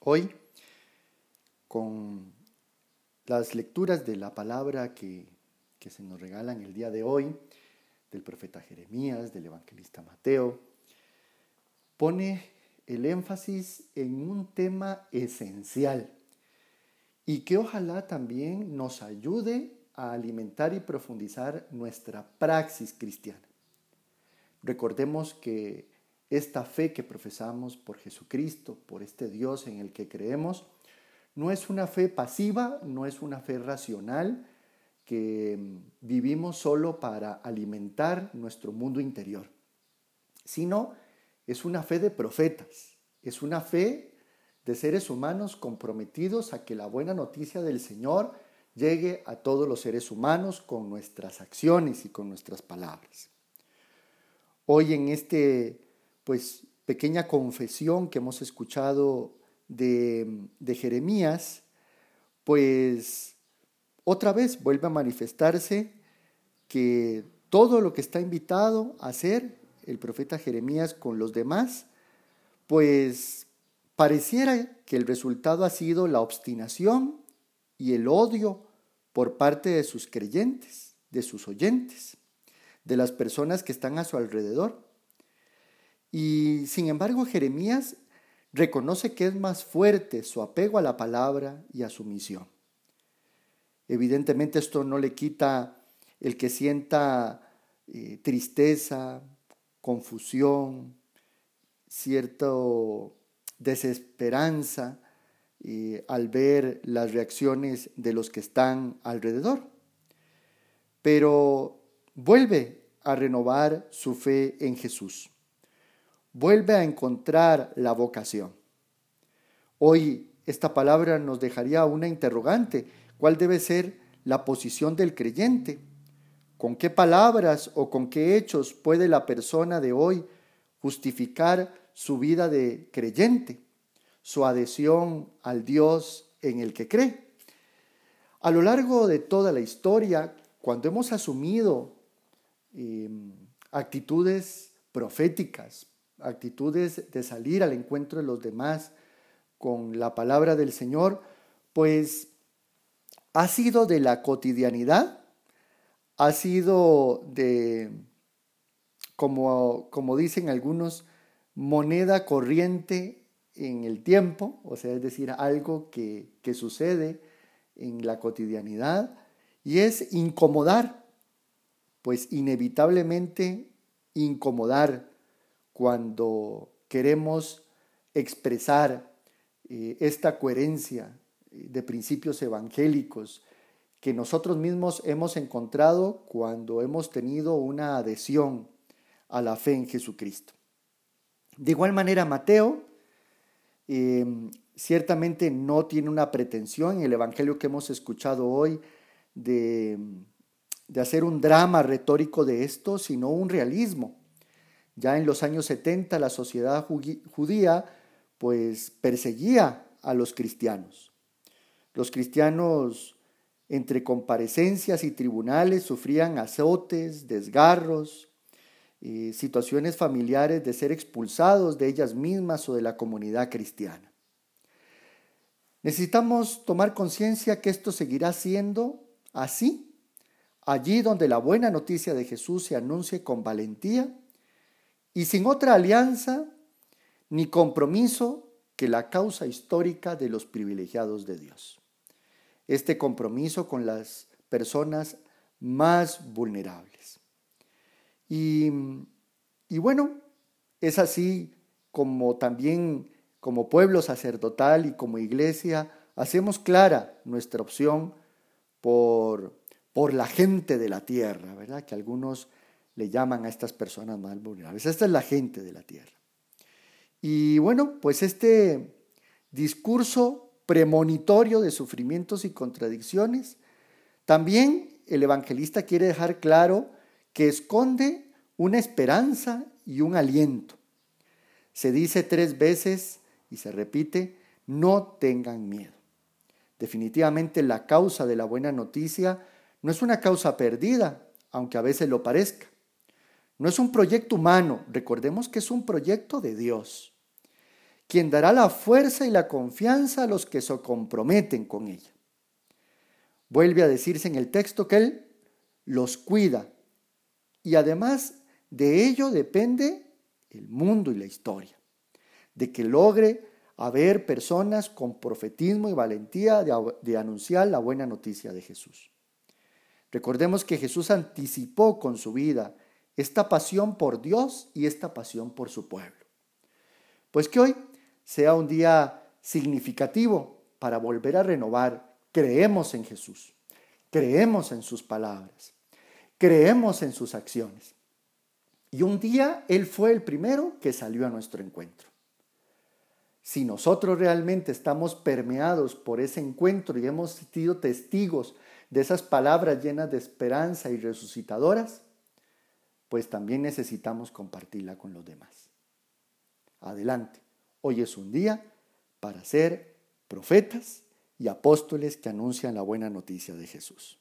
hoy con las lecturas de la palabra que, se nos regalan el día de hoy, del profeta Jeremías, del evangelista Mateo, pone el énfasis en un tema esencial y que ojalá también nos ayude a alimentar y profundizar nuestra praxis cristiana. Recordemos que esta fe que profesamos por Jesucristo, por este Dios en el que creemos, no es una fe pasiva, no es una fe racional que vivimos solo para alimentar nuestro mundo interior, sino es una fe de profetas, es una fe de seres humanos comprometidos a que la buena noticia del Señor llegue a todos los seres humanos con nuestras acciones y con nuestras palabras. Hoy en este pues pequeña confesión que hemos escuchado de, Jeremías, pues otra vez vuelve a manifestarse que todo lo que está invitado a hacer el profeta Jeremías con los demás, pues pareciera que el resultado ha sido la obstinación y el odio por parte de sus creyentes, de sus oyentes, de las personas que están a su alrededor. Y sin embargo Jeremías reconoce que es más fuerte su apego a la palabra y a su misión. Evidentemente esto no le quita el que sienta eh, tristeza, confusión, cierta desesperanza eh, al ver las reacciones de los que están alrededor. Pero vuelve a renovar su fe en Jesús vuelve a encontrar la vocación. Hoy esta palabra nos dejaría una interrogante. ¿Cuál debe ser la posición del creyente? ¿Con qué palabras o con qué hechos puede la persona de hoy justificar su vida de creyente, su adhesión al Dios en el que cree? A lo largo de toda la historia, cuando hemos asumido em, actitudes proféticas, actitudes de salir al encuentro de los demás con la palabra del Señor, pues ha sido de la cotidianidad, ha sido de, como, como dicen algunos, moneda corriente en el tiempo, o sea, es decir, algo que, que sucede en la cotidianidad, y es incomodar, pues inevitablemente incomodar cuando queremos expresar eh, esta coherencia eh, de principios evangélicos que nosotros mismos hemos encontrado cuando hemos tenido una adhesión a la fe en Jesucristo. De igual manera, Mateo em, ciertamente no tiene una pretensión en el Evangelio que hemos escuchado hoy de, de hacer un drama retórico de esto, sino un realismo. Ya en los años 70 la sociedad judía pues perseguía a los cristianos. Los cristianos entre comparecencias y tribunales sufrían azotes, desgarros, eh, situaciones familiares de ser expulsados de ellas mismas o de la comunidad cristiana. Necesitamos tomar conciencia que esto seguirá siendo así, allí donde la buena noticia de Jesús se anuncie con valentía y sin otra alianza ni compromiso que la causa histórica de los privilegiados de Dios. Este compromiso con las personas más vulnerables. Y, y bueno, es así como también como pueblo sacerdotal y como iglesia hacemos clara nuestra opción por, por la gente de la tierra, ¿verdad? Que algunos le llaman a estas personas más vulnerables. Esta es la gente de la tierra. Y bueno, pues este discurso premonitorio de sufrimientos y contradicciones, también el evangelista quiere dejar claro que esconde una esperanza y un aliento. Se dice tres veces y se repite, no tengan miedo. Definitivamente la causa de la buena noticia no es una causa perdida, aunque a veces lo parezca. No es un proyecto humano, recordemos que es un proyecto de Dios, quien dará la fuerza y la confianza a los que se comprometen con ella. Vuelve a decirse en el texto que Él los cuida y además de ello depende el mundo y la historia, de que logre haber personas con profetismo y valentía de, de anunciar la buena noticia de Jesús. Recordemos que Jesús anticipó con su vida esta pasión por Dios y esta pasión por su pueblo. Pues que hoy sea un día significativo para volver a renovar. Creemos en Jesús, creemos en sus palabras, creemos en sus acciones. Y un día Él fue el primero que salió a nuestro encuentro. Si nosotros realmente estamos permeados por ese encuentro y hemos sido testigos de esas palabras llenas de esperanza y resucitadoras, pues también necesitamos compartirla con los demás. Adelante, hoy es un día para ser profetas y apóstoles que anuncian la buena noticia de Jesús.